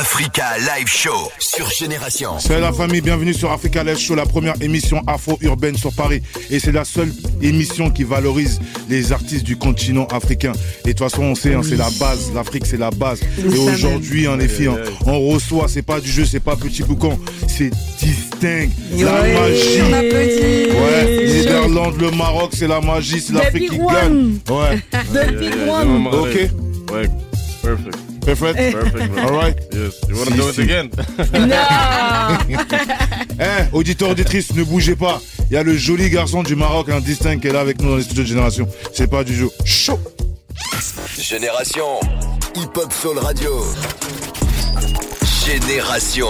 Africa Live Show sur Génération. C'est la famille, bienvenue sur Africa Live Show, la première émission afro-urbaine sur Paris. Et c'est la seule émission qui valorise les artistes du continent africain. Et de toute façon, on sait, hein, c'est la base. L'Afrique, c'est la base. Et aujourd'hui, en effet, hein, on reçoit, c'est pas du jeu, c'est pas petit boucan, c'est distinct. La magie. Ouais, Niderlande, le Maroc, c'est la magie, c'est l'Afrique qui big one. gagne. Ouais. The big one. Ok. Ouais, perfect. Perfect. Perfect. All right. Yes. You want to Si, do it si. again? Non. Eh, auditeurs, auditrices, ne bougez pas. Il y a le joli garçon du Maroc, un distinct, qui est là avec nous dans les studios de Génération. C'est pas du jeu. Chaud. Génération Hip Hop Soul Radio. Génération.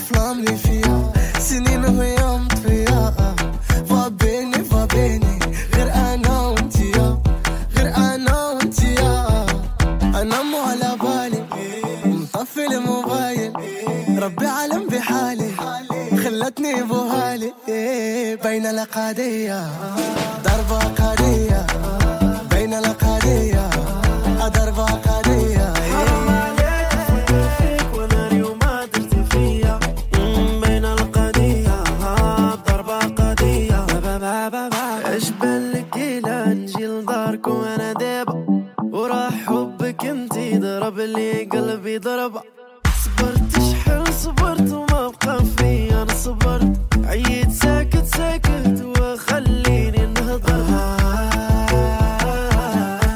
الافلام اللي فيها سنين وهي مطفية فابيني فابيني غير أنا وانتيا غير أنا وانتيا أنا مو على بالي مطفي الموبايل ربي عالم بحالي خلتني بوهالي بين القضية ضربة صبرت شحال صبرت وما بقى فيا أنا صبرت عييت ساكت ساكت وخليني نهضر.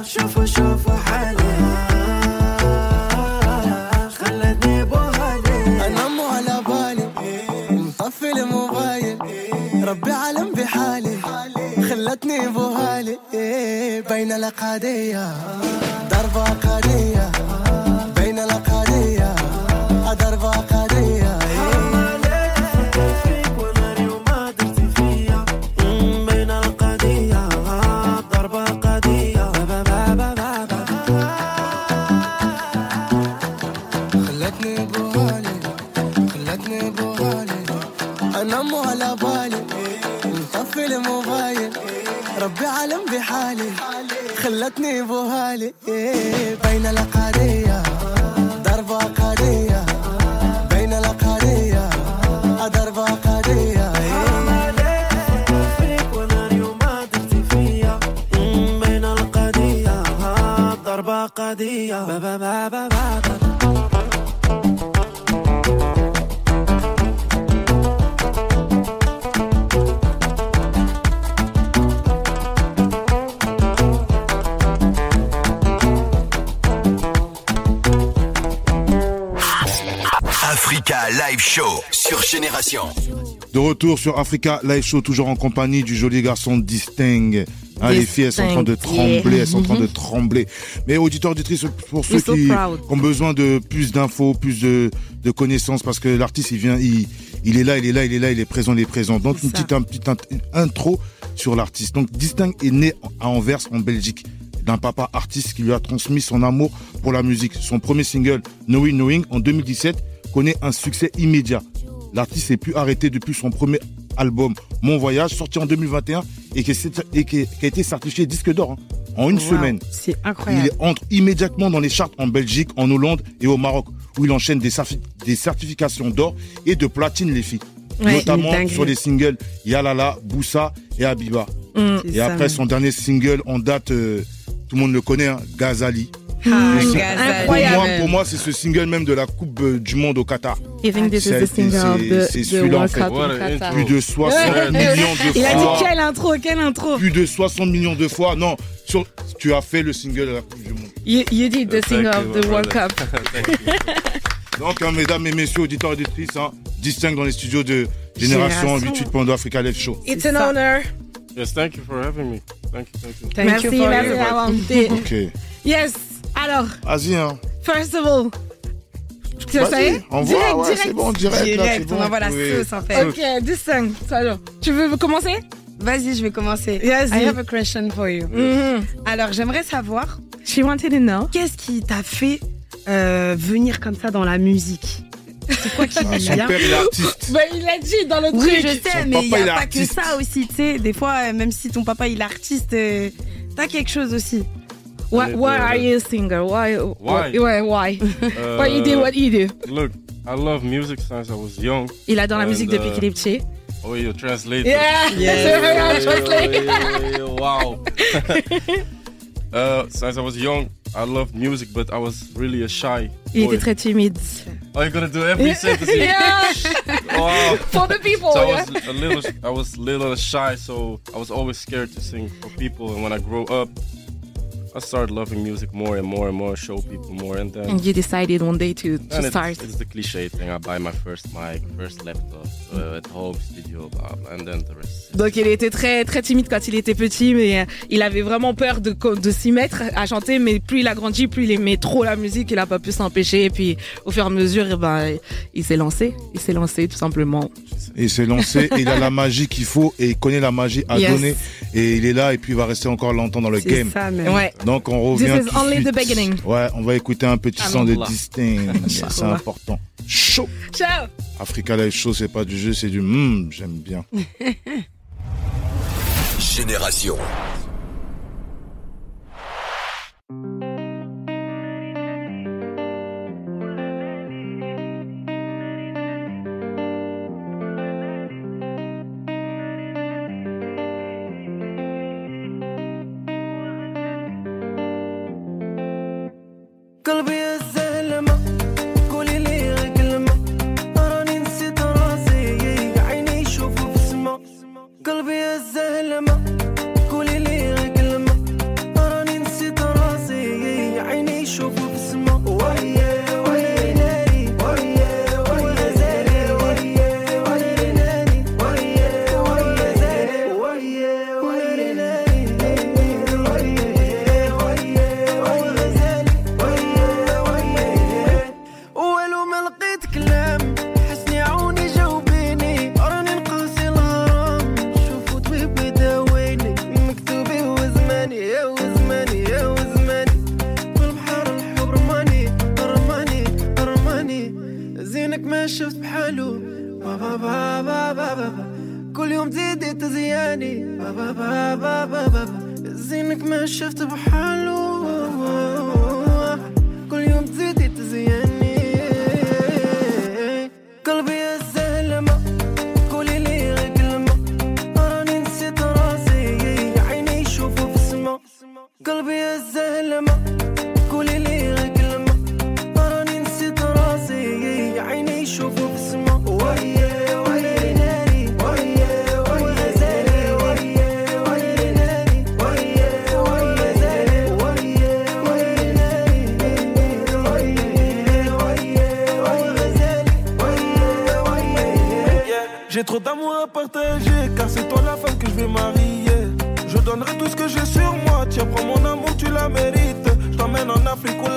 شوفوا شوفوا حالي. خلتني بوهالي مو على بالي. مطفي الموبايل. ربي عالم بحالي. خلتني بوهالي بين القضية ضربة قضية خلتني بوهالي بين القضية ضربة قضية بين القضية ضربة قضية حرام عليك فكر فيك وأنا اليوم ما درت فيا بين القضية ضربة قضية با با با Live Show sur Génération. De retour sur Africa Live Show, toujours en compagnie du joli garçon Distinct. Hein, les filles, elles sont en train de trembler, elles sont en train de trembler. Mais auditeurs, auditrices, pour ceux so qui proud. ont besoin de plus d'infos, plus de, de connaissances, parce que l'artiste, il vient, il, il est là, il est là, il est là, il est présent, il est présent. Donc, une petite, un, petite int- intro sur l'artiste. Donc, Distinct est né à Anvers, en Belgique, d'un papa artiste qui lui a transmis son amour pour la musique. Son premier single, Knowing Knowing, en 2017, connaît un succès immédiat. L'artiste s'est plus arrêté depuis son premier album Mon Voyage, sorti en 2021 et qui, est- et qui- qui a été certifié disque d'or hein, en une Wow, semaine. C'est Il incroyable. entre immédiatement dans les charts en Belgique, en Hollande et au Maroc, où il enchaîne des, certi- des certifications d'or et de platine, les filles. Ouais, Notamment sur les singles Yalala, Boussa et Habiba. Mm, Et ça, après, son dernier single en date, euh, tout le monde le connaît, hein, Ghazali. Ah. Pour moi, pour moi c'est ce single même de la Coupe euh, du Monde au Qatar. C'est- celui-là, en fait. Plus de 60 millions de Il a dit fois. quelle intro, quelle intro? Plus de 60 millions de fois. Non, sur- tu as fait le single de la Coupe du Monde. You, you did the Thank single you, of the World. Cup. Donc, hein, mesdames et messieurs, auditeurs et auditrices, hein, distinct dans les studios de Génération Génération. 88 Pando Africa Live Show. It's an honor. Yes, thank you for having me. Thank you, thank you. Thank merci, you for merci your- d'avoir invité. Ok. Yes. Alors, Vas-y, hein. first of all, ça, y Vas-y, est on Direct, voit, ouais, c'est bon, direct. là, c'est bon. on envoie la Oui. sauce en fait. Ok, distinct. Alors, tu veux commencer? Vas-y, je vais commencer. Yes, I have a question for you. Mhm. Alors, j'aimerais savoir, She wanted to know. qu'est-ce qui t'a fait euh, venir comme ça dans la musique? C'est quoi qui Ah, Son père, il est artiste. Bah, il a dit dans le Oui, truc. je sais, Son mais il n'y a pas artiste. que ça aussi, tu sais. Des fois, euh, même si ton papa il est artiste, euh, t'as quelque chose aussi. Why, why are you a singer? Why? Why? Why? Why? Uh, Why you do what you do? Look, I love music since I was young. Il adore la And, musique depuis uh, qu'il est petit. Oh, you translate. Yeah, c'est vrai, Yeah, je translate. yeah, yeah, wow. uh, since I was young, I loved music, but I was really a shy. Il boy. était très timide. Oh, you're gonna do every sentence. Yeah, Wow. for the people. So I was a little, I was little shy, so I was always scared to sing for people. And when I grew up, I started loving music more and more and more, show people more, and then And you decided one day to, to start. it's, it's the cliche thing. I buy my first mic, first laptop at home, studio, blah, blah, and then the rest. Donc il était très très timide quand il était petit, mais euh, il avait vraiment peur de, de s'y mettre à chanter. Mais plus il a grandi, plus il aimait trop la musique, il a pas pu s'empêcher. Et puis au fur et à mesure, eh ben, il s'est lancé. Il s'est lancé tout simplement. Il s'est lancé, il a la magie qu'il faut, et il connaît la magie à Yes. donner. Et il est là, et puis il va rester encore longtemps dans le game. ça, même. Ouais. Donc on revient. This is only the beginning. Ouais, on va écouter un petit son de. Distinct. C'est important. Chaud. Ciao. Africa Live Show, c'est pas du jeu, c'est du hum, j'aime bien. Génération. شفت بحالو بابا بابا بابا بابا كل يوم تزيدي تزياني بابا بابا بابا زينك ما شفت بحالو كل يوم تزيدي تزياني قلبي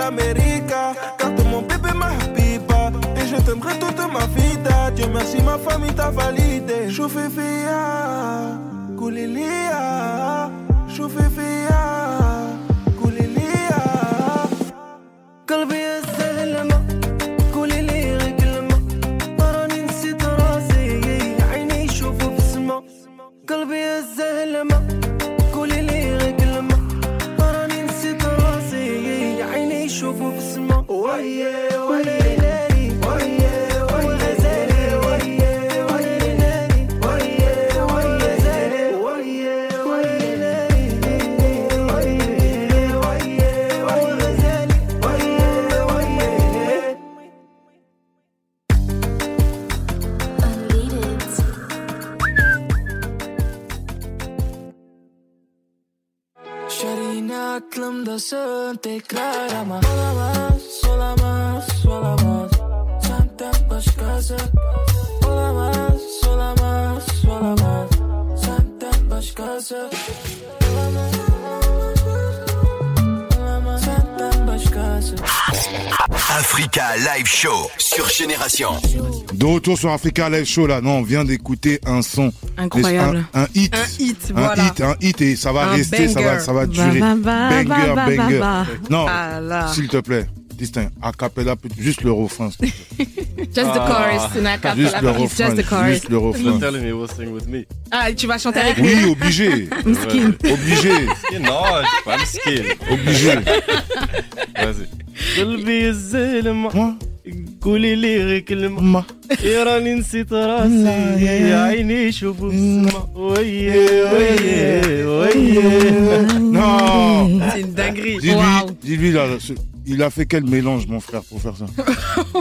L'Amérique, car t'es mon bébé, ma habiba. Et je t'aimerai toute ma vie, Dieu merci, ma famille t'a validé. Choufifia, Koulilia, Choufifia, Koulilia. قلبي الزلمة قولي Şerine aklımdasın tekrar ama Olamaz, olamaz, olamaz. Senden başkası Olamaz, olamaz, olamaz. Senden başkası Africa Live Show sur Génération. De retour sur Africa Live Show, là, non, on vient d'écouter un son. Incroyable. Un, un hit. Un hit, Un hit, un hit, et ça va Un rester, ça va, banger. ça va durer. ba, ba, banger, ba, ba, banger. ba. Non, Ah s'il te plaît. distinct. A cappella, juste le refrain. s'il te plaît. Just the Ah. chorus, c'est une Juste acapella, le refrain. just the chorus. Juste le refrain. sing with me. Ah, tu vas chanter avec lui Oui, obligé. Miskin. Obligé. Non, j'ai pas le skill. Obligé. Vas-y قلبي الزلمة Moi, قولي لي كلمة ma. يا راني نسيت راسي يا عيني شوفوا السما ويه ويه ويه Non. C'est une dinguerie. Dis-lui, Wow. dis-lui là, ce- il a fait quel mélange, mon frère, pour faire ça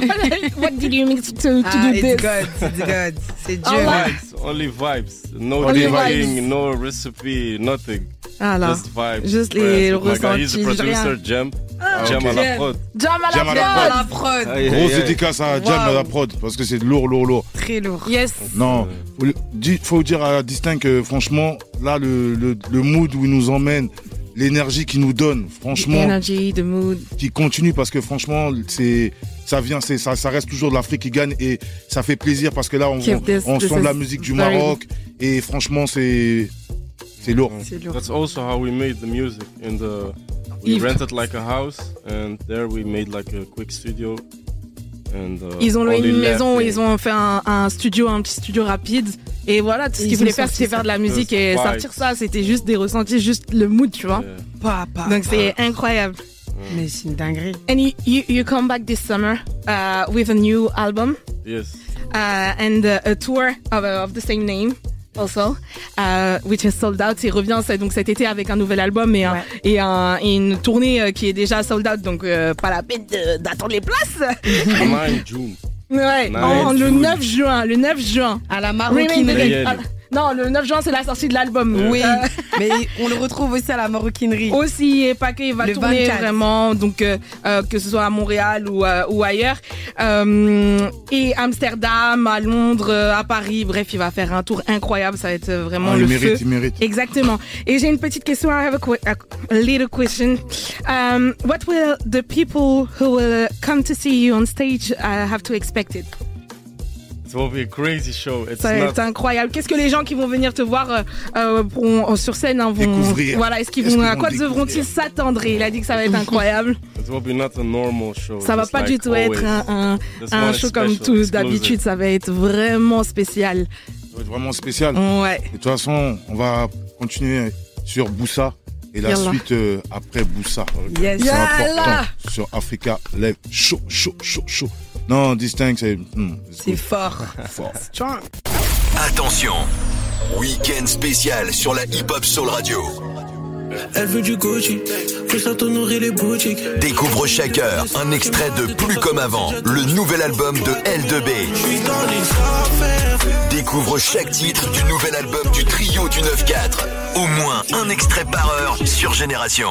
What did you mix to, to Ah, do it's this? God, it's God. C'est Oh, Dieu. wow. Vibes, only vibes. No Only drinking, vibes. no recipe, nothing. Ah là. Just vibes. Juste les He's the producer, rien. Jem. Ah, à la prod. Jam à Jam la à la prod. Grosse dédicace à Jam Wow. à la prod, parce que c'est lourd, lourd, lourd. Très lourd. Yes. Non, faut, di- faut dire à Distinct que franchement, là, le, le, le mood où il nous emmène, l'énergie qu'il nous donne, franchement, energy, the mood. qui continue parce que franchement, c'est ça vient, c'est ça, ça reste toujours de l'Afrique qui gagne et ça fait plaisir parce que là, on, on this sent de la musique du Maroc et franchement, c'est c'est lourd. C'est lourd. That's also how we made the music. In the we Yves. rented like a house, and there we made like a quick studio. And uh, Ils ont loué une maison, ils ont fait un, un studio, un petit studio rapide. Et voilà, tout ce Ils qu'ils voulaient faire, c'était faire de la musique Just et vibes. sortir ça. C'était juste des ressentis, juste le mood, tu vois. Yeah. Papa. Donc c'est incroyable. Mais c'est une dinguerie. And you, you, you come back this summer uh, with a new album? Yes. uh, and uh, a tour of, uh, of the same name? Also, uh, which is sold out. Il revient donc cet été avec un nouvel album et, un- Ouais. et, un- et une tournée euh, qui est déjà sold out, donc euh, pas la peine d'attendre les places. 9 June. Ouais, en- le 9 juin, le 9 juin. À la maroquinerie. Non, le 9 juin, c'est la sortie de l'album. Oui, Euh, mais on le retrouve aussi à la maroquinerie. aussi, et pas qu'il va Le tourner 24. vraiment, donc euh, euh, que ce soit à Montréal ou, euh, ou ailleurs. Euh, et Amsterdam, à Londres, à Paris, bref, il va faire un tour incroyable, ça va être vraiment Ah, le il mérite, feu. il mérite. Exactement. Et j'ai une petite question. I have a little question. Um, what will the people who will come to see you on stage uh, have to expect it? It will be a crazy show. It's Ça va not. être incroyable. Qu'est-ce que les gens qui vont venir te voir euh, euh, pourront- sur scène hein, vont Découvrir. Voilà, est-ce qu'ils Est-ce vont qu'ils à quoi devront-ils s'attendre? Il a dit que ça va être incroyable. It will be not a normal show. ça va pas like du tout always. être un, show comme special, tous d'habitude. Ça va être vraiment spécial. Ça va être vraiment spécial. Ouais. Et de toute façon, on va continuer sur Boussa et la suite euh, après Boussa. Yes. C'est important sur Africa Live. Chaud, chaud, chaud, chaud. Non, Distinct, c'est hmm, C'est fort. fort. Strong. Attention, week-end spécial sur la Hip Hop Soul Radio. Elle veut du Gucci, faut ça t'honorer les boutiques. Découvre chaque heure un extrait de Plus comme avant, le nouvel album de L2B. J'suis dans les affaires. Découvre chaque titre du nouvel album du trio du 9-4. Au moins un extrait par heure sur Génération.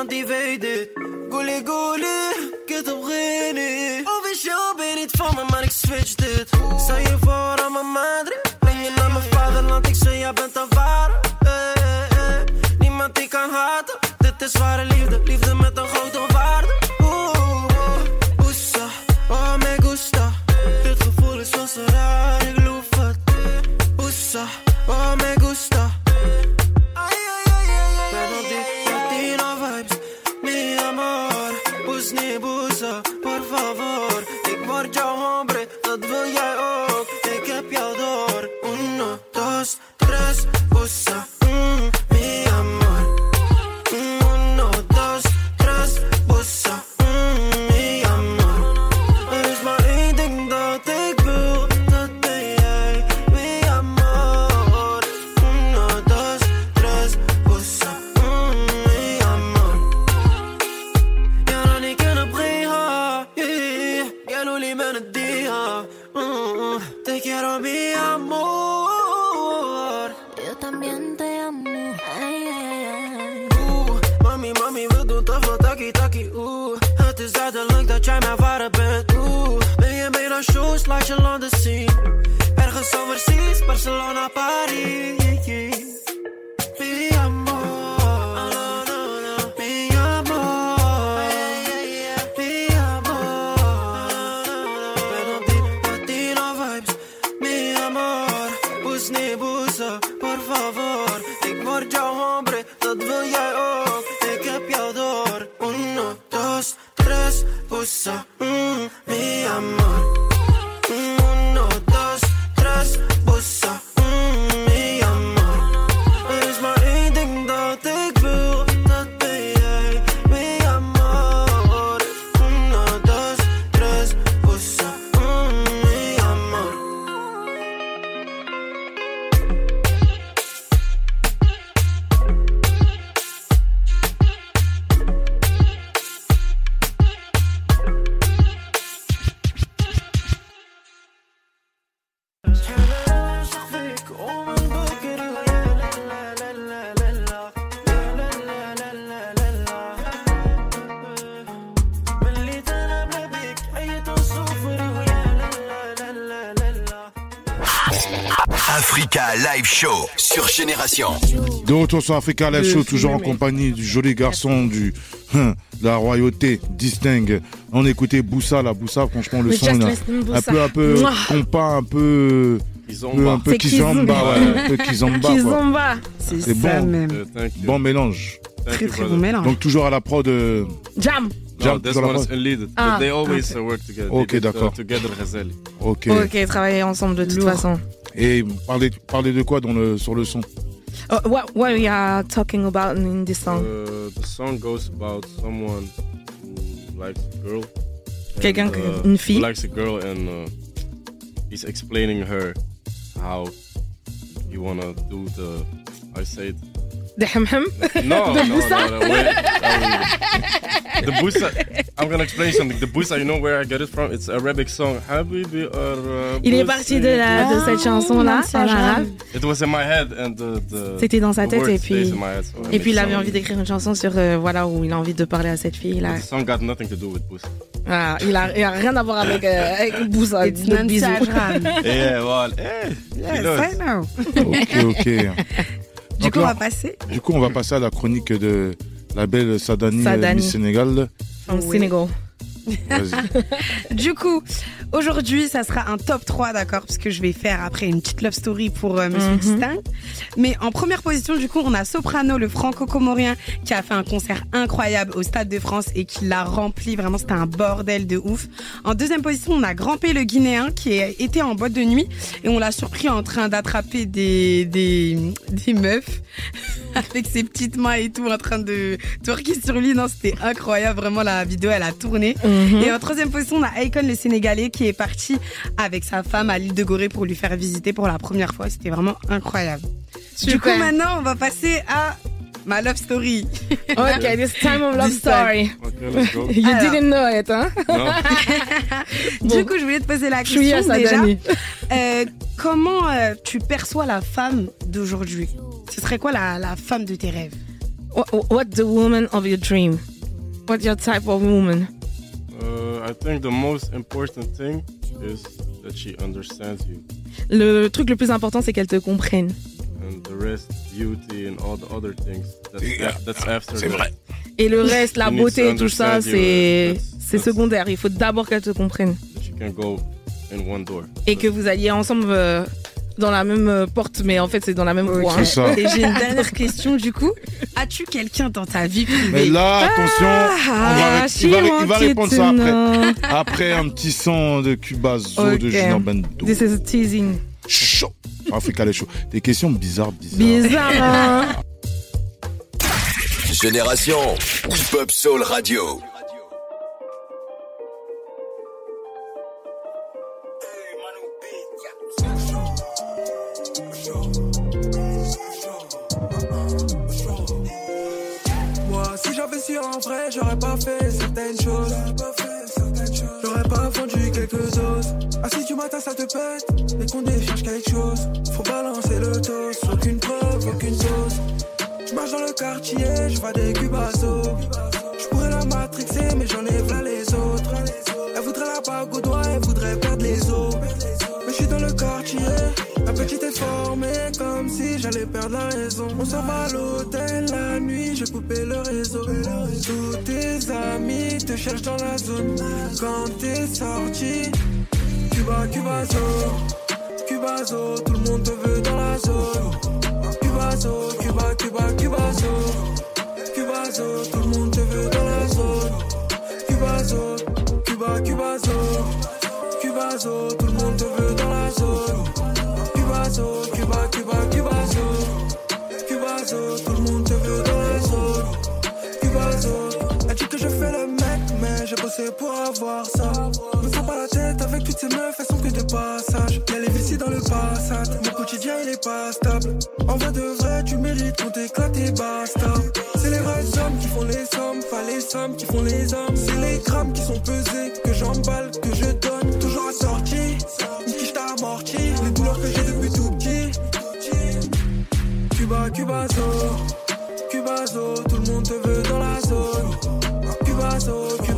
Niemand die weet dit. Goelie, goelie, het op Genie. Officieel ben je niet van me, maar ik switch dit. Stel je voor aan mijn madre. Ben je naar mijn vaderland, ik zeg, jij bent een ware. Eh, eh, eh. Niemand die kan haten. Dit is ware liefde, liefde met een grote waarde. Oeh, oesa, oh me gusta. Dit gevoel is zo raar, ik loof het. Oesa, oh me De retour sur Africa Live Show, toujours en compagnie du joli garçon du hein, de la royauté distingue. On écoutait Boussa, la Boussa, franchement le son a un peu un peu Mouah. compas, un peu Kizomba. un peu kizomba, ouais, un peu kizomba. Kizomba. C'est C'est ça bon. même. Uh, you. Bon mélange. Thank Très you, très bon mélange. Donc toujours à la prod de Jam. No, Jam, this dans la one is prod. in lead. Ah, they always work together. Ok, uh, d'accord. Ok. Ok, travailler ensemble de toute Lourd. façon. Et parler parler de quoi dans le sur le son? Uh, what what we are talking about in this song? Uh, the song goes about someone who likes a girl. and, Quelqu'un uh, une fille. Who likes a girl and uh, he's explaining her how you wanna do the. I say it. The hem hem. No, The no, no, no, wait, um, the busa. I'm gonna explain something. The busa, you know where I get it from? It's a Arabic song. Habibi or, Il est parti de la de cette chanson là en arabe. It was in my head and the. the C'était dans sa tête et puis in my head, so et puis il avait envie d'écrire une chanson sur euh, voilà où il a envie de parler à cette fille là. The song got nothing to do with busa. Ah, il a, il a rien à voir avec euh, avec Boussa, It's bisou. non-Sajran. yeah, well, eh, Yes, knows. I know. Ok ok. Du Donc coup, on va passer. du coup on va passer à la chronique de la belle Sadani, Sadani. euh, Miss Sénégal. Oui. Vas-y. Du coup, aujourd'hui, ça sera un top 3, d'accord Parce que je vais faire après une petite love story pour euh, Monsieur Mhm. Distinct. Mais en première position, du coup, on a Soprano, le franco-comorien, qui a fait un concert incroyable au Stade de France et qui l'a rempli. Vraiment, c'était un bordel de ouf. En deuxième position, on a Grand P, le Guinéen, qui été en boîte de nuit et on l'a surpris en train d'attraper des, des, des meufs avec ses petites mains et tout en train de twerker sur lui. Non, c'était incroyable. Vraiment, la vidéo, elle a tourné. Mhm. Et en troisième position, on a Icon le Sénégalais qui est parti avec sa femme à l'île de Gorée pour lui faire visiter pour la première fois. C'était vraiment incroyable. Du coup, maintenant, on va passer à ma love story. Ok, this time of love story. Okay, let's go. You Alors. didn't know it, hein? No? Du coup, je voulais te poser la Chouïa question déjà. Euh, comment euh, tu perçois la femme d'aujourd'hui? Ce serait quoi la, la femme de tes rêves? What, what the woman of your dream? What your type of woman? Uh, I think the most important thing is that she understands you, Le truc le plus important, c'est qu'elle te comprenne. and the rest, beauty and all the other things. That's Yeah. that's after. C'est that. vrai. Et le reste, la beauté et tout ça, c'est that's- secondaire. Il faut d'abord qu'elle te comprenne. That you can go in one door. Et que vous alliez ensemble euh, dans la même euh, porte, mais en fait, c'est dans la même voie. C'est ça. Et j'ai une dernière question du coup. As-tu quelqu'un dans ta vie Mais privée là, attention, on va, Ah, il, va, il va répondre ça après. Après un petit son de Cubazo de. Junior Bendo. This is teasing. Chaud. Africa les chaud. Des questions bizarres, bizarres. Bizarre. hein? Génération Hip Hop Soul Radio. En vrai, j'aurais pas fait certaines choses. J'aurais pas vendu quelques os. Si tu matin, ça te pète. Les conditions cherche quelque chose. Faut balancer le toast, aucune preuve, aucune dose. Je marche dans le quartier, je vois des cubazos. Je pourrais la matrixer, mais j'en ai plein les autres. Elle voudrait la bague au doigt, elle voudrait perdre les os. Mais je suis dans le quartier, petite est formée comme si j'allais perdre la raison. On s'en va à l'hôtel la nuit, j'ai coupé le réseau. Tous tes amis te cherchent dans la zone. Quand t'es sorti, Cuba, Cubazo, Cubazo, tout le monde te veut dans la zone. Cubazo, Cuba, Cuba, Cubazo, Cubazo, tout le monde te veut dans la zone. Cubazo, Cuba, Cubazo, Cubazo, tout le monde te veut dans la zone. Bossé pour avoir ça. Me prends pas la tête avec toutes ces meufs, elles sont que de passage. Y'a les vicis dans le passat, mon quotidien il est pas stable. En vrai de vrai, tu mérites qu'on t'éclate et basta. C'est les vrais hommes qui font les sommes, pas les sommes qui font les hommes. C'est les grammes qui sont pesés, que j'emballe, que je donne, toujours assorti. Une quiche t'a amorti, les douleurs que j'ai depuis tout petit. Cuba, Cubazo, Cubazo, tout le monde te veut dans la zone. Cubazo, Cuba,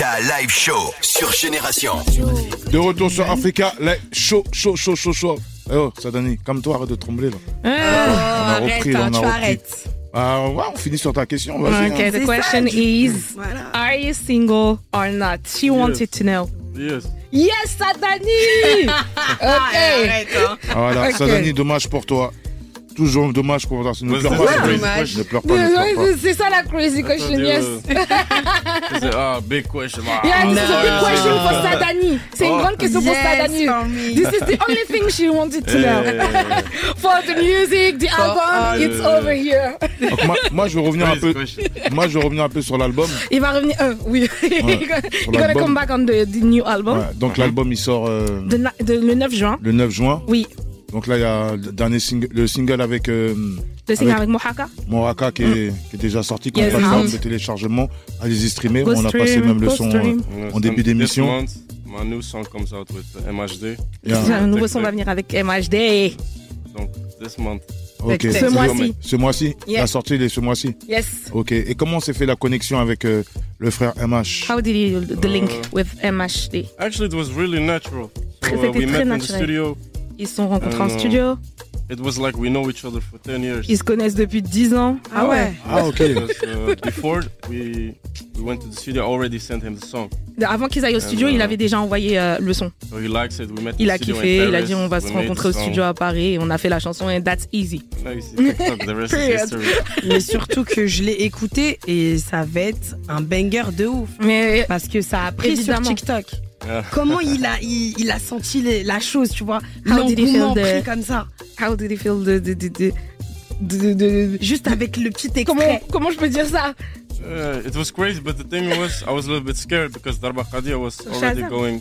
Africa Live Show sur Génération. De retour sur Africa, là, chaud, chaud, chaud, chaud, chaud. Eh Oh, Sadani, comme toi, arrête de trembler là. Ah. on a arrête, repris, hein, on a tu repris. arrêtes. Ah, ouais, on finit sur ta question. Okay, hein. the question is Voilà. Are you single or not? She wanted to know. Yes. Yes, Sadani! okay. Arrête, hein. Ah, Voilà, Ok. Sadani, dommage pour toi. Toujours dommage pour toi. Ne pleure pas? Ne pleure pas. C'est ça la crazy question, yes. Ah, big question. Ah, Yeah, this is a big No. question for Sadani. C'est une Oh. grande question pour Sadani. This is the only thing she wanted to Eh, know. For the music, the album, it's over here. Moi, je vais revenir un peu. question. Moi, je vais revenir un peu sur l'album. Il va revenir, oui. gonna l'album. come back on the, new album. Donc, l'album, il sort euh, De na- de- le 9 juin. le 9 juin. Oui. Donc là, il y a le dernier single, le single avec euh, Le single Avec- avec Mohaka. Moraka qui est, qui est déjà sorti comme Yes. plateforme Ah. de téléchargement. Allez-y streamer. Go On a passé même le son euh, en début d'émission. My new song comes out with MHD. Et un- nouveau son va venir avec MHD. Donc, this month. Ok. Ce mois-ci. Ce mois-ci Yeah. La sortie il est ce mois-ci Yes. Ok. Et comment s'est fait la connexion avec euh, le frère MH How did you, the link Uh, with MHD? Actually, it was really natural. So, uh, c'était we très met in the naturel. studio. Ils se sont rencontrés en Euh, studio. It was like we know each other for 10 years. Ils se connaissent depuis 10 ans. Ah ouais. Ah ok. Because, uh, before we we went to the studio, I already sent him the song. Avant qu'ils aillent au studio, Euh, il avait déjà envoyé euh, le son. So he likes it. We met Il a kiffé, il a dit on va se We rencontrer au studio à Paris et on a fait la chanson et that's easy. Mais surtout que je l'ai écouté et ça va être un banger de ouf. Mais Parce que ça a pris Évidemment. sur TikTok. Yeah. Comment il a, il, il a senti les- la chose, tu vois How did he feel L'engouement the- pris comme ça. how did he feel de, de, de- de- Juste avec le petit Comment, extrait. comment je peux dire ça Uh, it was crazy, but the thing was, I was a little bit scared because Darba Qadia was already going.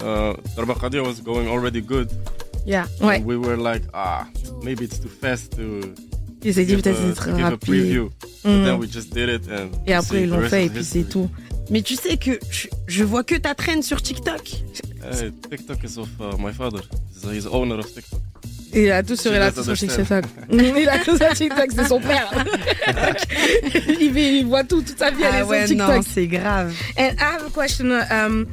Uh, Darba Qadia was going already good. Yeah. Ouais. And we were like, ah, maybe it's too fast to Il s'est dit give, peut-être c'est give a rapide. preview. But Mm. then we just did it, and Et après see, ils the l'ont fait et puis c'est tout. Mais tu sais que je, je vois que ta traîne sur TikTok. Uh, TikTok is of uh, my father. He's, owner of TikTok. Il a tout sur, il a tout sur TikTok. il a tout sur TikTok, c'est son père. il, vit- il voit tout, toute sa vie, elle est Ah sur ouais, TikTok. non, c'est grave. And I have a question. Um,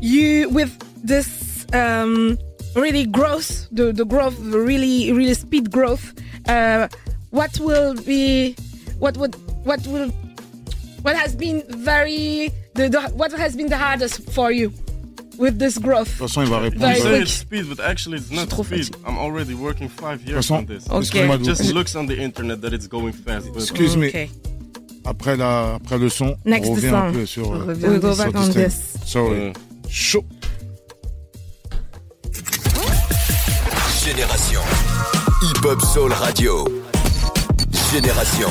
you with this um, really growth, the the growth, the really really speed growth. Uh, what will be, what would, what will, what has been very the, the what has been the hardest for you with this growth? De toute façon, il va répondre. Very You say it's speed, but actually it's not trop speed. I'm already working five years façon, on this. Ok. excuse-moi It just looks on the internet that it's going fast. But Excuse me. Okay. Après, la, après le son, Next on revient song. un peu sur. On euh, revient We go sur back on this. Sorry. Chaud. Génération. Hip Hop Soul Radio. Génération.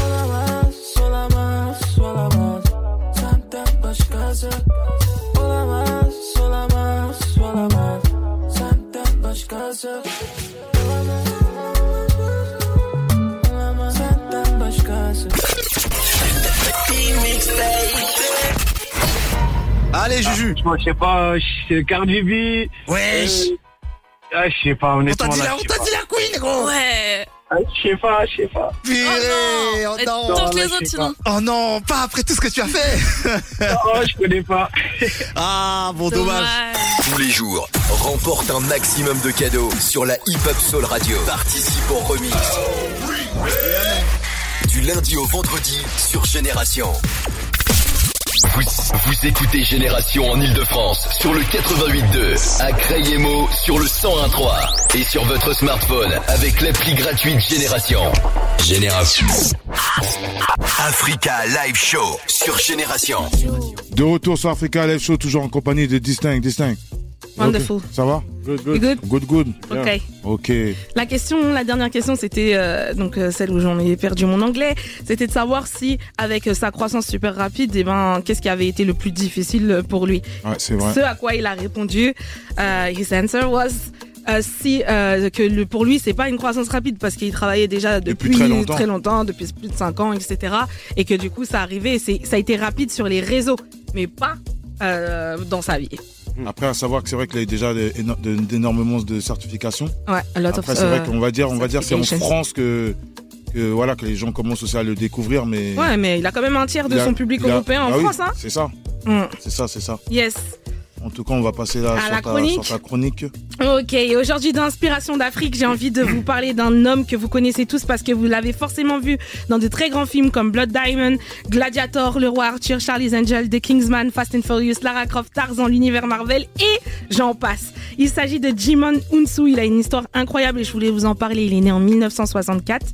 Je sais pas, c'est Cardi B. Wesh. Euh, ah, je sais pas, On honnêtement. t'a dit la, on t'a dit la queen, gros. Ouais. Ah, Je sais pas, je sais pas. Purée, oh non. tente les autres sinon. Oh non, pas après tout ce que tu as fait. Oh, je connais pas. Ah, bon, dommage. Tous les jours, remporte un maximum de cadeaux sur la Hip Hop Soul Radio. Participe au remix. Du lundi au vendredi sur Génération. Vous, écoutez Génération en Ile-de-France sur le 88.2, à Crayemo sur le 101.3 et sur votre smartphone avec l'appli gratuite Génération. Génération. Africa Live Show sur Génération. De retour sur Africa Live Show, toujours en compagnie de Distinct. Distinct. Wonderful. Ok, Ça va? Good, good. good? Good, good. Ok. Ok. La question, la dernière question, c'était euh, donc euh, celle où j'en ai perdu mon anglais. C'était de savoir si, avec euh, sa croissance super rapide, eh ben, qu'est-ce qui avait été le plus difficile pour lui? Ouais, c'est vrai. Ce à quoi il a répondu, euh, his answer was euh, si euh, que le, pour lui c'est pas une croissance rapide parce qu'il travaillait déjà depuis, Depuis très longtemps. très longtemps, depuis plus de 5 ans, etc. Et que du coup ça arrivait, c'est ça a été rapide sur les réseaux, mais pas euh, dans sa vie. Après, à savoir que c'est vrai qu'il a déjà d'énormément de certifications. Ouais, a lot Après, c'est vrai euh, qu'on va dire, on va dire, c'est en. France que, que voilà que les gens commencent aussi à le découvrir, mais. Ouais, mais il a quand même un tiers de a- son public a- européen en Ah oui, France, hein. C'est ça, Mm. c'est ça, c'est ça. Yes. En tout cas, on va passer là À sur, la ta, chronique. sur ta chronique. Ok, aujourd'hui d'Inspiration d'Afrique, j'ai envie de vous parler d'un homme que vous connaissez tous parce que vous l'avez forcément vu dans de très grands films comme Blood Diamond, Gladiator, Le Roi Arthur, Charlie's Angel, The Kingsman, Fast and Furious, Lara Croft, Tarzan, l'univers Marvel et j'en passe. Il s'agit de Jimon Unsu, il a une histoire incroyable et je voulais vous en parler. Il est né en 1964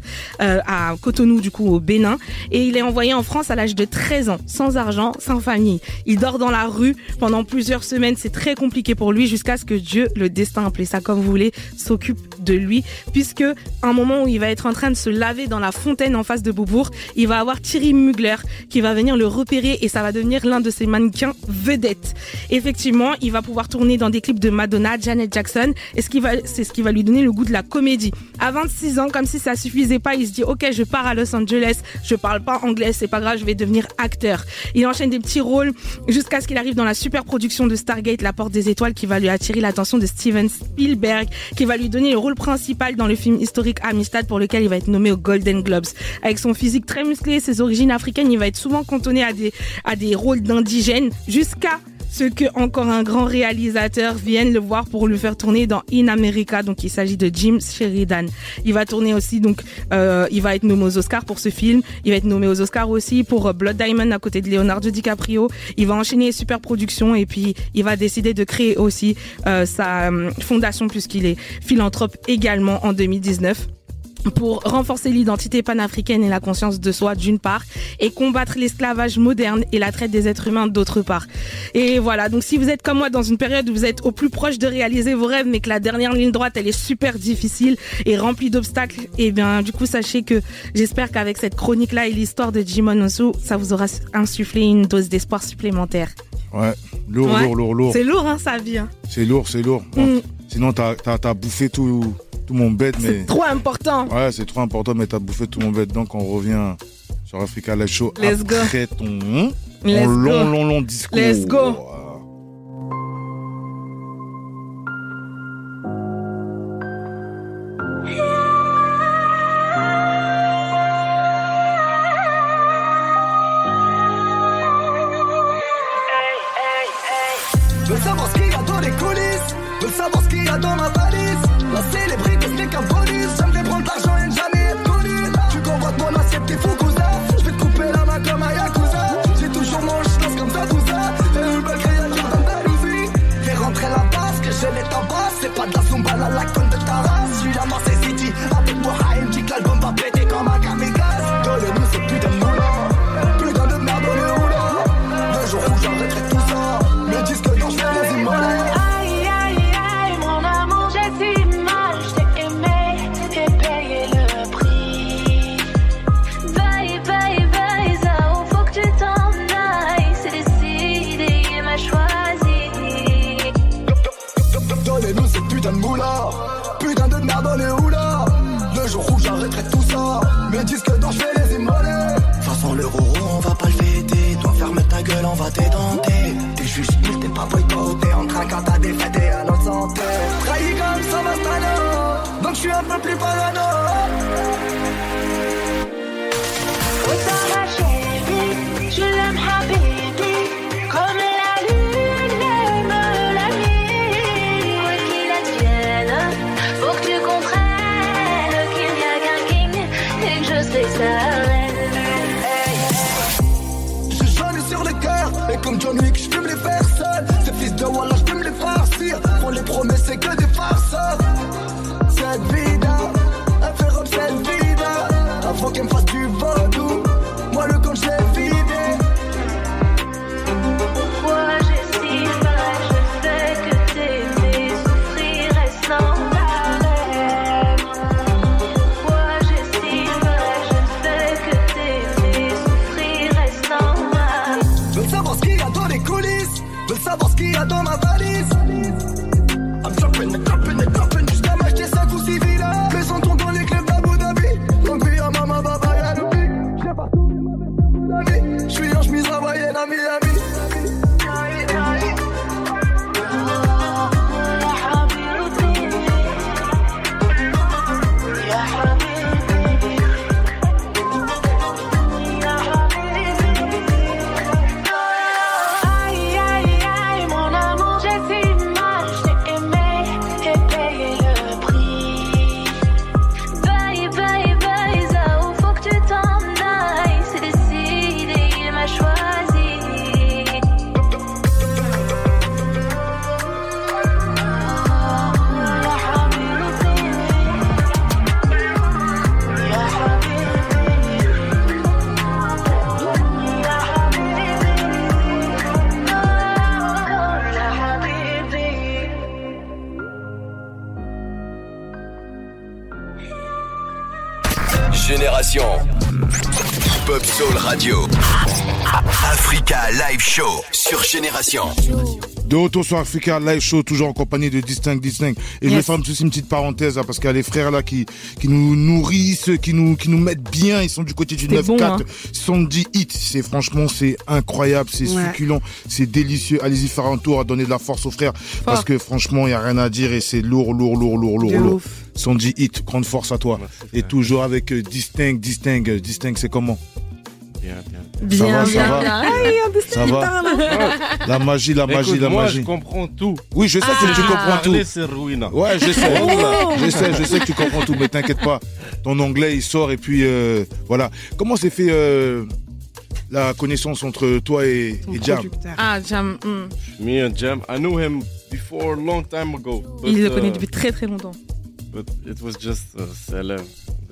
euh, à Cotonou du coup au Bénin et il est envoyé en France à l'âge de 13 ans, sans argent, sans famille. Il dort dans la rue pendant plusieurs semaines, c'est très compliqué pour lui jusqu'à ce que Dieu, le destin, appelez ça comme vous voulez, s'occupe de lui puisque un moment où il va être en train de se laver dans la fontaine en face de Beaubourg, il va avoir Thierry Mugler qui va venir le repérer et ça va devenir l'un de ses mannequins vedettes. Effectivement, il va pouvoir tourner dans des clips de Madonna, Janet Jackson et ce qui c'est ce qui va lui donner le goût de la comédie. À 26 ans, comme si ça suffisait pas, il se dit OK, je pars à Los Angeles, je parle pas anglais, c'est pas grave, je vais devenir acteur. Il enchaîne des petits rôles jusqu'à ce qu'il arrive dans la super production de Stargate, La Porte des Étoiles, qui va lui attirer l'attention de Steven Spielberg, qui va lui donner le rôle principal dans le film historique Amistad pour lequel il va être nommé aux Golden Globes. Avec son physique très musclé et ses origines africaines, il va être souvent cantonné à des, à des rôles d'indigènes jusqu'à ce que encore un grand réalisateur vienne le voir pour le faire tourner dans In America. Donc il s'agit de Jim Sheridan. Il va tourner aussi donc euh, il va être nommé aux Oscars pour ce film. Il va être nommé aux Oscars aussi pour euh, Blood Diamond à côté de Leonardo DiCaprio. Il va enchaîner super productions et puis il va décider de créer aussi euh, sa euh, fondation puisqu'il est philanthrope également en 2019 pour renforcer l'identité panafricaine et la conscience de soi d'une part et combattre l'esclavage moderne et la traite des êtres humains d'autre part. Et voilà, donc si vous êtes comme moi dans une période où vous êtes au plus proche de réaliser vos rêves mais que la dernière ligne droite elle est super difficile et remplie d'obstacles, et bien du coup sachez que j'espère qu'avec cette chronique là et l'histoire de Jimon Osu, ça vous aura insufflé une dose d'espoir supplémentaire. Ouais, lourd, Ouais. lourd, lourd, lourd. C'est lourd hein sa vie. hein. C'est lourd, c'est lourd. Mm. Sinon, t'as as, bouffé tout, tout mon bête, mais. Trop important. Ouais, c'est trop important, mais t'as bouffé tout mon bête. Donc, on revient sur Africa Live Show Let's go. après ton, Let's ton long, go. long, long discours. Let's go. Putain de moula Putain de merde dans les houlas Le jour où j'arrêterai tout ça. Mes disques dont je vais les immoler. Façon le roro on va pas le fêter. Toi ferme ta gueule on va t'édenter. T'es juste il t'es pas boycotté. En train quand t'as défaité à notre santé. Trahi comme ça m'installe Donc je suis un peu plus parano. Ma chérie, je l'aime habibi. Avant qu'elle me De retour sur Africa Live Show, toujours en compagnie de Distinct Distinct. Et je vais faire aussi une petite parenthèse là, parce qu'il y a les frères là qui, qui nous nourrissent, qui nous, qui nous mettent bien. Ils sont du côté du C'était 9-4. bon, hein. 70 hits. C'est franchement, c'est incroyable, c'est Ouais. succulent, c'est délicieux. Allez-y faire un tour à donner de la force aux frères. Parce que franchement, il y a rien à dire et c'est lourd, lourd, lourd, lourd, lourd, lourd. 110 hits. Grande force à toi. Merci, Et toujours avec Distinct, Distinct, euh, Distinct, c'est comment? Bien, bien. Bien, bien, va bien. Ça va? La magie, la magie, Écoute, la moi, magie. je comprends tout. Oui, je sais que tu Ah. comprends tout. Parler, c'est ruinant. Ouais, je sais. Oh. Je sais, je sais que tu comprends tout, mais t'inquiète pas. Ton anglais, il sort et puis euh, voilà. Comment s'est fait euh, la connaissance entre toi et, Jam? Ah, Jam, hmm. Me and Jam, I knew him before a long time ago. But, il le connaît depuis très très longtemps. But it was just uh, salam.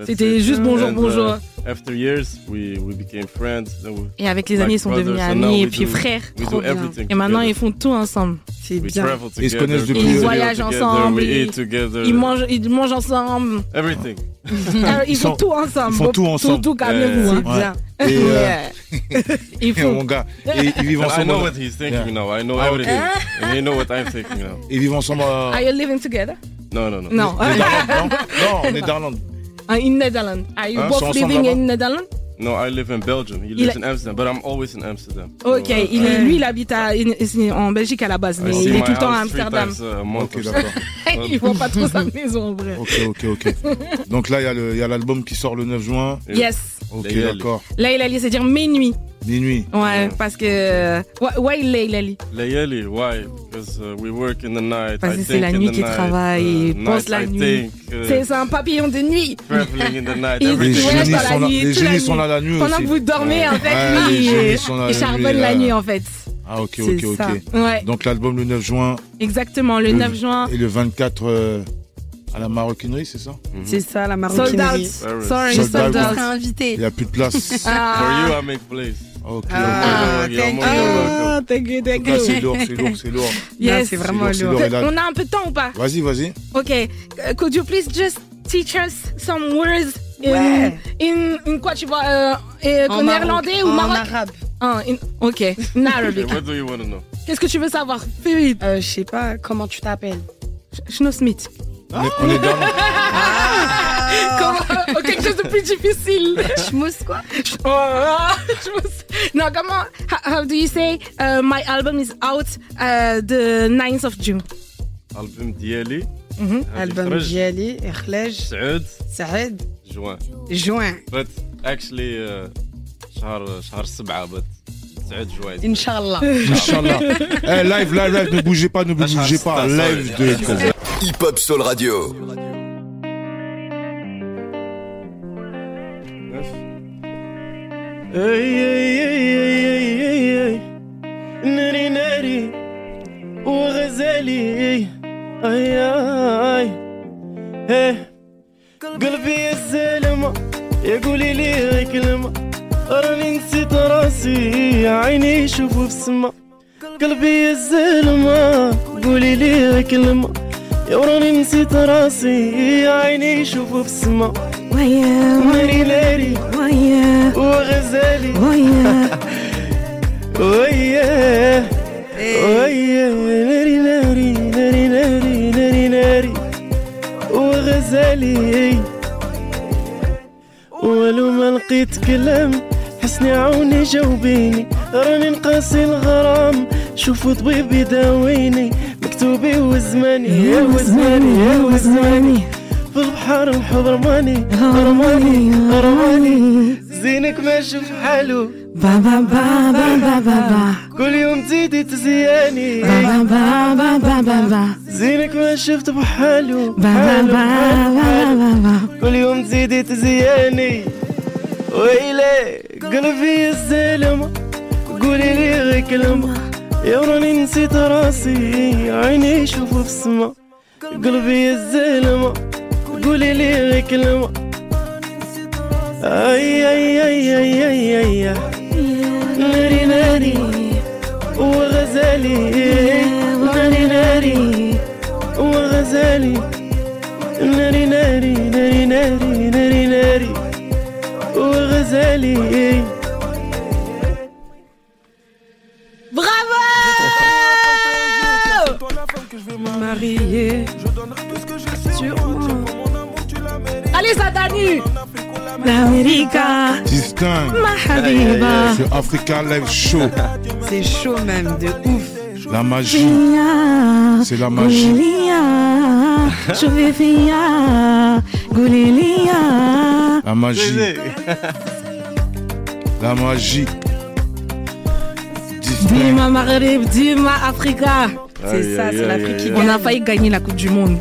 C'était it. juste bonjour, And, uh, bonjour. after years, we, we became friends. We, Et avec les like années, ils sont brothers, devenus and now amis et we puis frères. We Trop do bien. everything Et maintenant, together. ils font tout ensemble. C'est bien. Ils se together. connaissent we depuis- Ils voyagent together, ensemble, ils- eat together. Ils mangent, ils mangent ensemble. Everything. Ah, Ils, Ils font sont- tout ensemble. ils font tout ensemble. Tout, tout calmez-vous. C'est bien. Et, euh, Yeah. Ils mon gars, et ils vivent And I ensemble. know what he's thinking Yeah. now. I know Ah, everything. And he know what I'm thinking now. Ils vivent ensemble. Are you living together? No, no, no. Non. Néderlande, non, non, en Néderlande. Ah, In Netherlands. Are you Hein, both sont ensemble living in Netherlands? No, I live in Belgium. He Il lives in Amsterdam, but I'm always in Amsterdam. Ok, So, uh, il est, lui, il habite à- in- en Belgique à la base, I mais see il est my tout le temps à house three Amsterdam. times a month Ok, or so. d'accord. il voit pas trop sa maison en vrai. Ok, ok, ok. Donc là, il y a le- il y a l'album qui sort le 9 juin. Yes. Ok, d'accord. Là, il a lié, c'est-à-dire minuit. Minuit. Ouais, parce que. Ouais, ouais, il est, il a lié. Layali, why? Because uh, we work in the night. Parce que c'est la nuit the qui night, travaille, uh, pense la I nuit. uh, C'est un papillon de nuit. traveling in the night. Il Les génies dans la sont là, nuit, les génies sont nuit. là la nuit Pendant aussi. que vous dormez, en fait, Ouais, lui, les il, génies sont là il la charbonne nuit, la nuit, en fait. Ah, ok, ok, ok. Ouais, Donc l'album le 9 juin exactement, le Le- 9 juin. et le 24 euh, à la maroquinerie, c'est ça? C'est ça, la Sold out. maroquinerie. Sorry, Sold sold out. Invité. Il n'y a plus de place. For Ah, you, I make place. Ok, Ah, ok. You're thank more than you. welcome. ah, thank you, thank Là, c'est you. lourd, c'est lourd, c'est lourd. Yes. c'est vraiment lourd, lourd. c'est lourd. On a un peu de temps ou pas? Vas-y, vas-y. Ok, uh, could you please just teach us some words in, Ouais. in, in quoi tu vois euh, euh, En néerlandais Maroc- ou En Maroc? arabe. Ah, in- Ok, in Arabic. Okay, what do you want to know? Qu'est-ce que tu veux savoir? Fais vite. Euh, je sais pas comment tu t'appelles. Schno Smith. On est, on est dans Comment oh, Quelque chose de plus difficile. Schmousse quoi Oh, ah, je me sais- non, comment how, how do you say uh, my album is out uh, the 9th of June Album ديالي Mhm. غادي Album يخرج ديالي إخلاج سعود سعد جوان جوان but actually uh, شهر شهر سبعة but سعود جوان إن شاء الله Inch'Allah. Eh, live, live, live, ne bougez pas, ne bougez pas. Live de. Hip Hop Soul Radio. أي أي أي أي أي أي ناري ناري وغزالي. أي أي أي. اي قلبي يا الزلمة يا قولي لي كلمة. راني نسيت راسي عيني يشوفوا السما قلبي يا الزلمة قولي لي كلمة. يا وراني نسيت راسي عيني يشوفوا السما ويا ناري ويا وغزالي. ويا. وياه وياه ناري ناري ناري ناري ناري ناري وغزالي. ولو ما لقيت كلام حسني عاوني جاوبيني. راني نقاسي الغرام شوفوا طبيب يداويني. مكتوبي وزماني يا وزماني يا وزماني. في البحر الحب رماني رماني رماني زينك ماشي بحالو با با با كل يوم تزيدي تزياني با با با با زينك ما شفت بحالو با با با كل يوم تزيدي تزياني ويلي قلبي الزلمة قولي لي غير كلمة يا راني نسيت راسي عيني يشوفوا في السما قلبي الزلمة قولي لي كلمة اي اي اي اي اي اي, ناري ناري وغزالي ناري ناري وغزالي ناري ناري ناري ناري ناري ناري وغزالي Bravo Marié sur moi Allez Dani L'América. Distingue. Ma C'est Africa Live Show. C'est chaud même, de ouf. La magie. C'est la magie. La magie. La magie. Dima Maghreb, Dima Africa. C'est ça, c'est l'Afrique qui On a failli gagner la Coupe du Monde.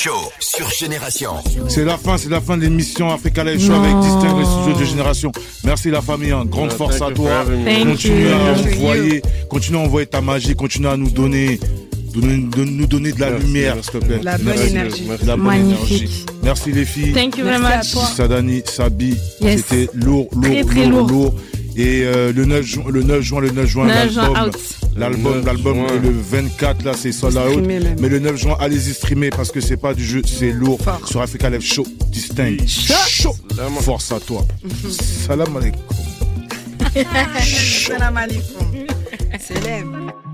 Show sur Génération. C'est la fin, c'est la fin de l'émission Africa Live Show Non. avec Distingue, le studio de génération. Merci la famille, hein. grande Yeah, force thank à you toi. Continue à envoyer, continue à envoyer ta magie, continue à nous donner, de nous donner de la Merci, lumière, merci. s'il te plaît. La bonne Merci. énergie. Merci. La bonne Magnifique. énergie. Merci les filles. Thank you very much. Sadani, Sabi, Yes. c'était lourd, lourd, Très, très lourd, lourd. lourd. Et euh, le 9 juin, le 9 juin, le 9 juin, 9 juin, l'album, out. L'album, Le 9 l'album le 24 là, c'est sold out. Mais le 9 juin, allez-y streamer parce que c'est pas du jeu, c'est lourd. Fort. Sur Africa Live Show, distinct. Chaud. Salam. Force à toi. Salam alaikum. Salam alaikum. Célèbre.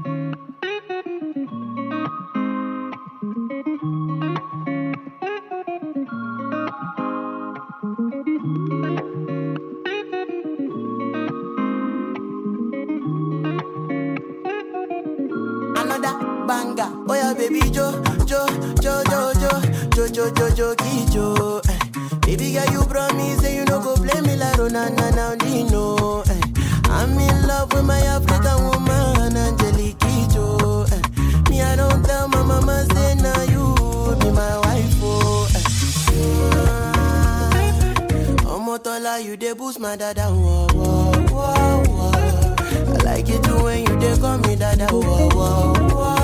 Banger. Oh yeah, baby Jo, Jo, Jo, Jo, Jo, Jo, Jo, Jo, Jo, Jo. Eh. Baby girl, you promise you no go play me like Ronana now Dino. Eh. I'm in love with my African woman, Angelique Kijo. Eh. Me, I don't tell my mama say now you be my wife. Oh. Omotola, you dey boost my dada. Whoa, whoa, whoa. I like it too when you dey call me dada. Whoa, whoa, whoa,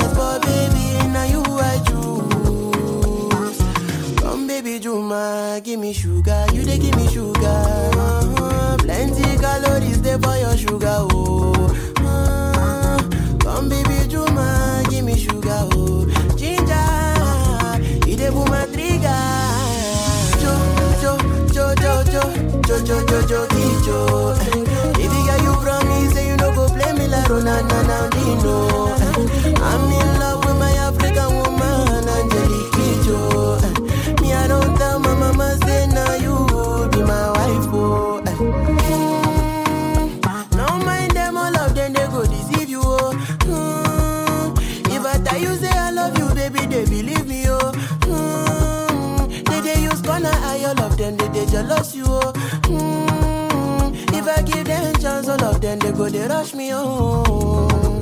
Give me sugar, you dey give me sugar. Uh-huh. Plenty calories there for your sugar, oh. Uh, come baby Juma, give me sugar, oh. Ginger, you dey pull my trigger. Jo, jo, jo, jo, jo, jo, jo, jo, jo, jo. Baby girl, you promise you no go play me like Ronana now Dino. I'm in jealous you, oh. Mm, If I give them chance, all of them they go they rush me, oh.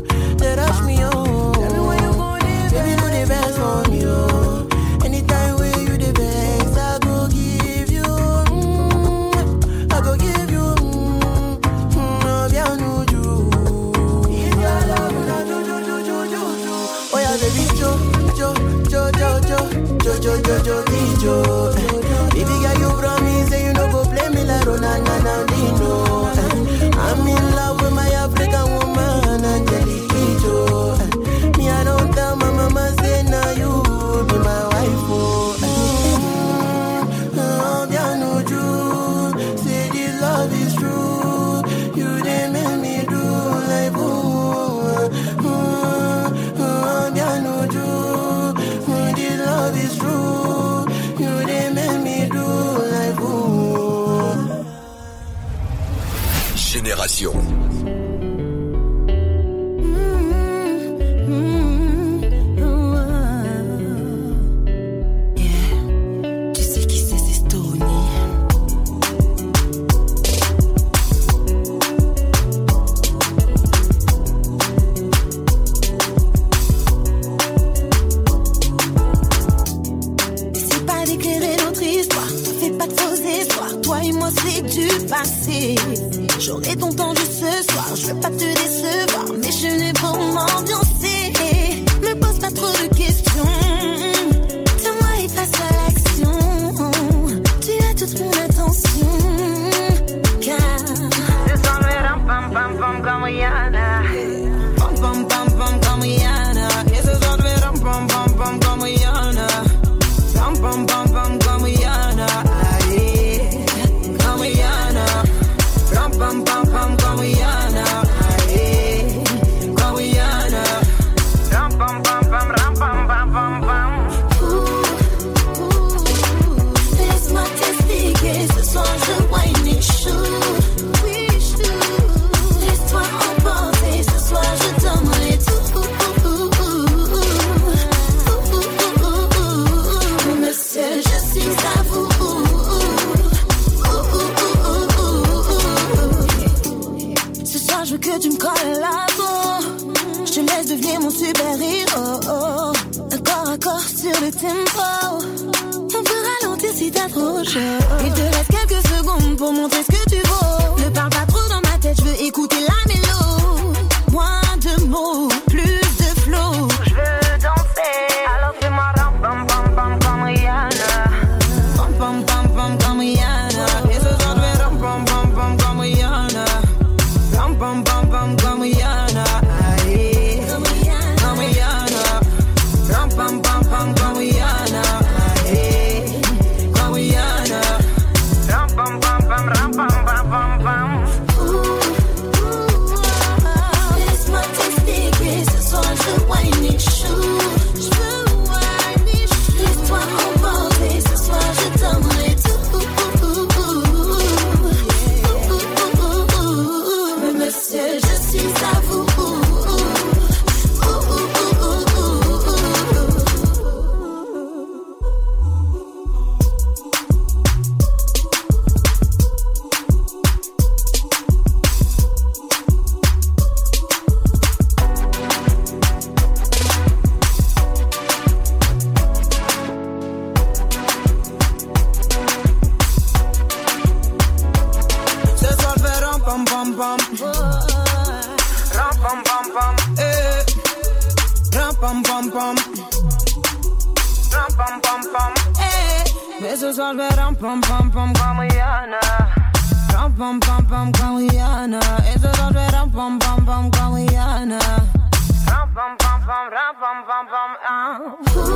Oh.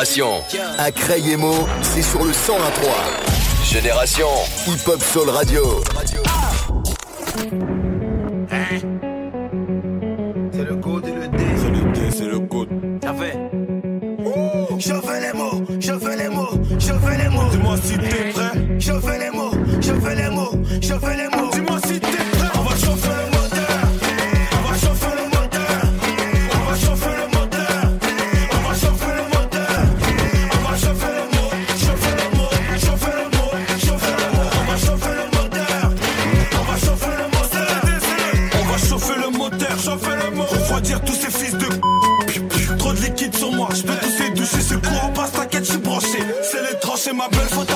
Génération. À Crayemo, c'est sur le 101.3. Génération Hip Hop Soul Radio. my bread for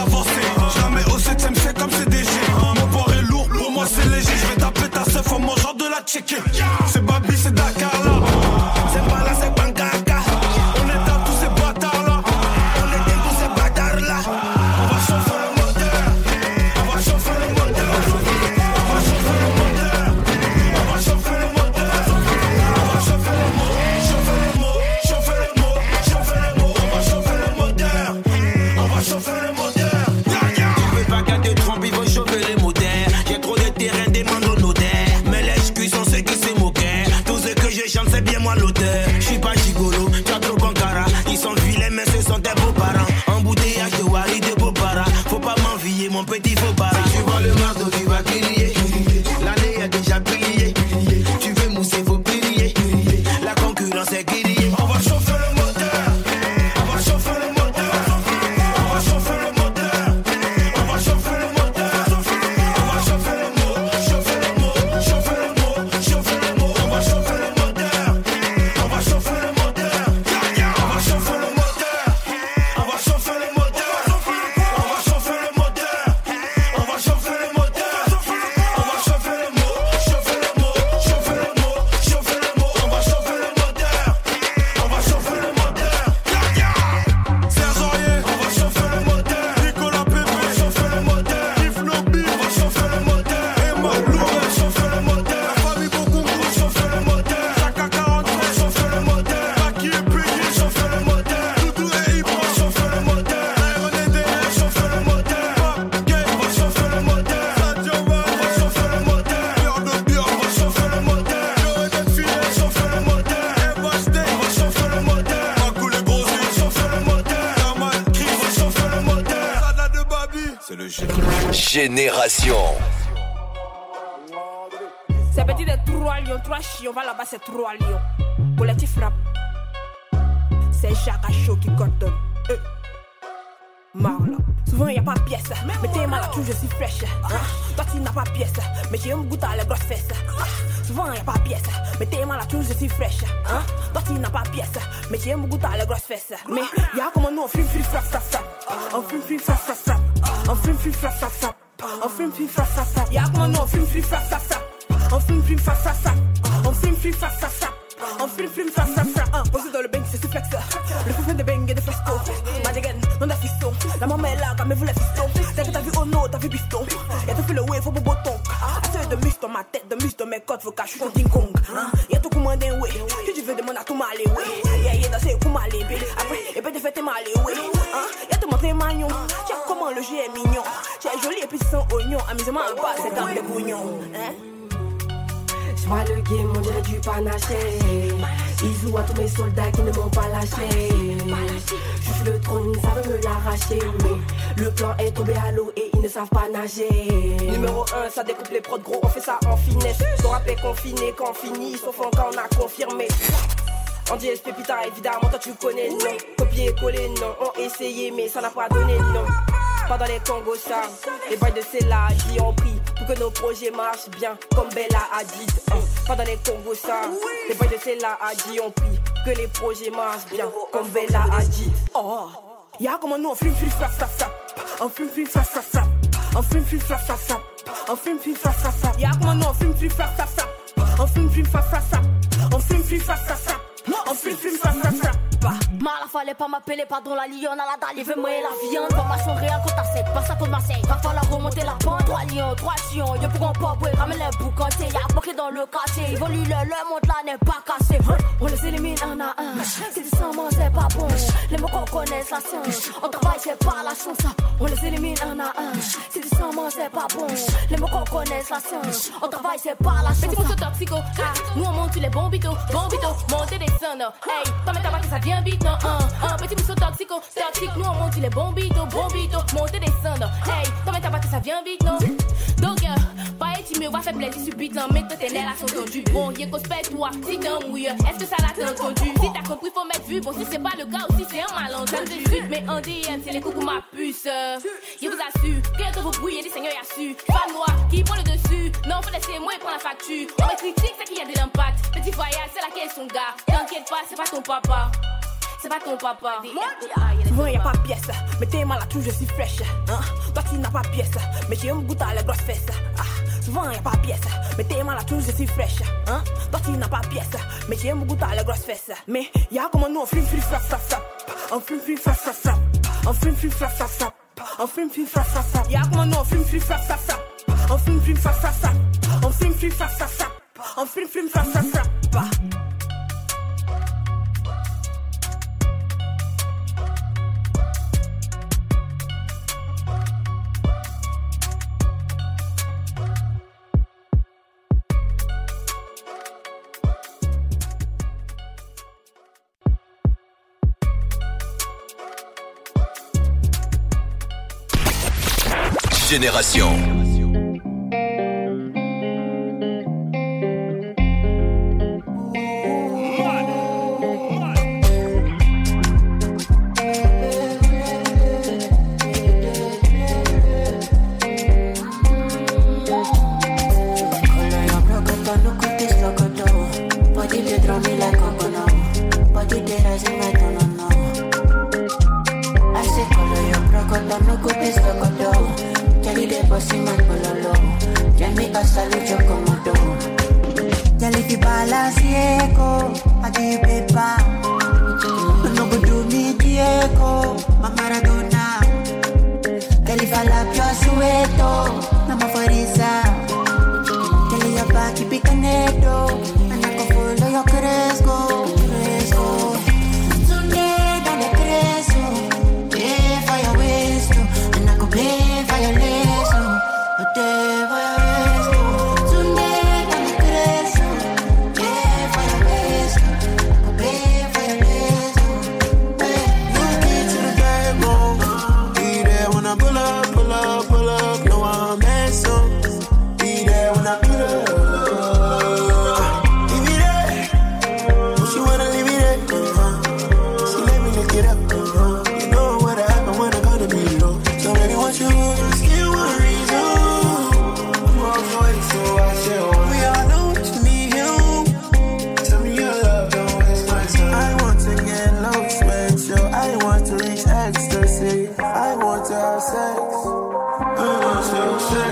Génération. C'est petit de trois lions, trois chiens, va là-bas, c'est trois lions. Collectif rap. C'est Jacques qui coordonne. Euh. Marla. Souvent y a pas pièce, mais t'es mal toujours je suis fraîche. Hein? Toi tu n'as pas pièce, mais j'ai un goût à les grosses fesses. Ah, Souvent y a pas pièce, mais t'es mal toujours je suis fraîche. Hein? Toi tu n'as pas pièce, mais j'ai un goût à les grosses fesses. Mais y a comme nous on fume, fume, frappe, frappe, frappe. On fume, fume, frappe, frappe, frappe. On fume, fume, frappe, frappe, frappe. On fume, fume, frappe, frappe, frappe. Y a comme nous on fume, fume, frappe, frappe, frappe. On fume, fume, frappe, frappe, frappe. On fume, fume, frappe, frappe, frappe. On fume, fume, frappe, frappe, frappe. Hein, Posé dans le bang, c'est flex. Le fou de bang et de fresco. Madigan, non da fiston. La maman est là, même vous la fiston. T'as que t'as vu oh no, t'as vu biston. Y'a tout fait le wave, faut bobo ton. Assez de mus dans ma tête, de mus dans mes côtes, faut cacher, je King Kong. Hein, Y'a tout d'un way. Si tu veux demander à tout m'aller, ouais. Y'a y'a danser, pour m'aller, bé. Après, et puis de tes m'aller, ouais. Hein, Y'a tout montré magnon. Tiens, comment le jeu est mignon? Tiens, joli et puis sans oignon. Amusement en bas, c'est dans les. Hein? Je le game, on dirait du panaché. Ils jouent à tous mes soldats qui ne m'ont pas lâché. Juste le trône, ils savent me l'arracher. Le plan est tombé à l'eau et ils ne savent pas nager. Numéro 1, ça découpe les prods gros, on fait ça en finesse. Ton rap est confiné quand fini, sauf quand on a confirmé. On dit SP putain, évidemment, toi tu connais, non. Copier, coller, non. On essayé, mais ça n'a pas donné, non. Pas dans les Congos. Les boys de Cella, j'y ont pris pour que nos projets marchent bien, comme Bella a dit. Hein. Pas dans les Congos, ça. Les boys de Cella, a dit, ont pris que les projets marchent bien, comme Bella a dit. Oh. Y'a comment nous on fume, fume, frappe, frappe, frappe. On fume, fume, frappe, frappe, frappe. On fume, fume, frappe, frappe, frappe. On fume, fume, frappe, frappe, frappe. Y'a comment nous on fume, fume, frappe, frappe, frappe. On fume, fume, frappe, frappe, frappe. On fume, fume, frappe, frappe, frappe. On fume, fume, frappe, frappe, frappe. Mala fallait pas m'appeler, pardon la lionne à la dalle, il veut moi la viande. Formation réelle contre ta 7, passe à contre Marseille. Va falloir remonter la pente. Trois lions, trois chiens, y'a pourront pas boire, ramène les boucantés. Y'a bloqué dans le quartier, ils volent le, le monde là n'est pas cassé. On les élimine un à un. Si tu sens moi, c'est pas bon. Les mots qu'on connaisse la science. On travaille, c'est pas la chance. On les élimine un à un. Si tu sens moi, c'est pas bon. Les mots qu'on connaisse la science. On travaille, c'est pas la chance. Petit morceau toxico, ah, nous on monte les bombitos, bombitos, monter des sons, hey, mais t'as pas que ça vient vite, un, un petit morceau toxico, toxique, nous on monte les bombitos, bombitos, monter des sons, hey, mais t'as pas que ça vient vite, non? Donc, euh, pas être timide, va faire plaisir subite, non, mais toi t'es là, sont tendus, bon, y'a qu'on se toi, si t'es mouille, est-ce que ça l'a entendu, si t'as compris, faut mettre vu, bon, si c'est pas le cas aussi, c'est un malentendu, mais en DM, c'est les coups ma puce, euh, je vous assure, que vous brouillez, les seigneurs y'a su, pas moi, qui prend le dessus, non, faut laisser moi prendre la facture, on me critique, c'est qu'il y a de l'impact, petit voyage, c'est laquelle son gars, t'inquiète pas, c'est pas ton papa. C'est pas ton papa. Souvent y a pas pièce, mais t'es mal à tout, je suis fraîche. Hein? Toi tu n'as pas pièce, mais j'ai un goût à les grosses fesses. Ah. Souvent y a pas pièce, mais t'es mal à tout, je suis fraîche. Hein? Toi tu n'as pas pièce, mais j'ai un goût à les grosses fesses. Mais y a comme nous on fume, fume, frappe, frappe, frappe. On fume, fume, frappe, frappe, frappe. On fume, fume, frappe, frappe, frappe. On fume, fume, frappe, frappe, frappe. Y a comme nous on fume, fume, frappe, frappe, frappe. On fume, fume, frappe, frappe, frappe. On fume, fume, frappe, frappe, frappe. On frappe, frappe, frappe. Génération. want to reach ecstasy. I want to have sex. I want to have sex.